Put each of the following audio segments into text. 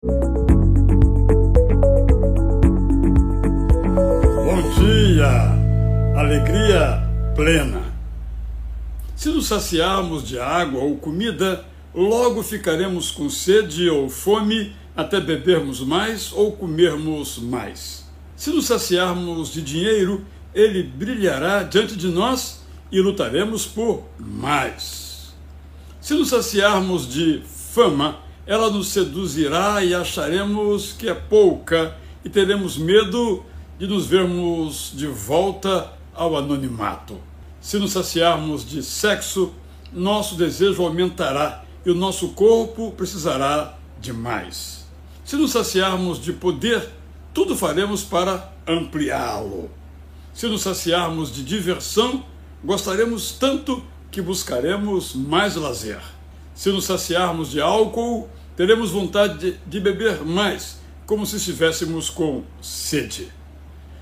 Bom dia, alegria plena. Se nos saciarmos de água ou comida, logo ficaremos com sede ou fome até bebermos mais ou comermos mais. Se nos saciarmos de dinheiro, ele brilhará diante de nós e lutaremos por mais. Se nos saciarmos de fama, ela nos seduzirá e acharemos que é pouca e teremos medo de nos vermos de volta ao anonimato. Se nos saciarmos de sexo, nosso desejo aumentará e o nosso corpo precisará de mais. Se nos saciarmos de poder, tudo faremos para ampliá-lo. Se nos saciarmos de diversão, gostaremos tanto que buscaremos mais lazer. Se nos saciarmos de álcool, teremos vontade de, beber mais, como se estivéssemos com sede.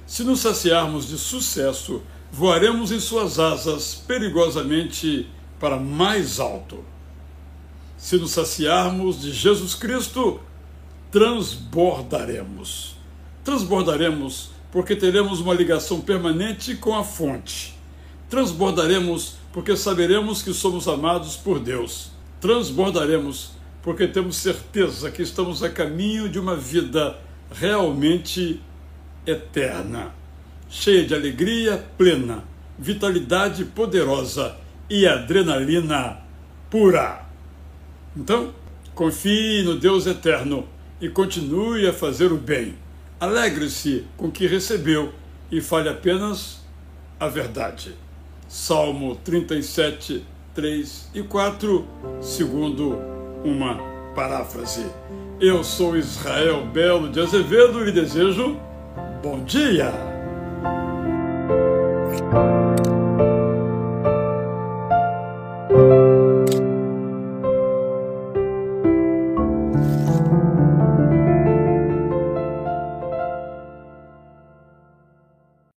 Se nos saciarmos de sucesso, voaremos em suas asas perigosamente para mais alto. Se nos saciarmos de Jesus Cristo, transbordaremos. Transbordaremos porque teremos uma ligação permanente com a fonte. Transbordaremos porque saberemos que somos amados por Deus. Transbordaremos porque temos certeza que estamos a caminho de uma vida realmente eterna, cheia de alegria plena, vitalidade poderosa e adrenalina pura. Então, confie no Deus eterno e continue a fazer o bem. Alegre-se com o que recebeu e fale apenas a verdade. Salmo 37, 3 e 4, segundo uma paráfrase. Eu sou Israel Belo de Azevedo e desejo bom dia!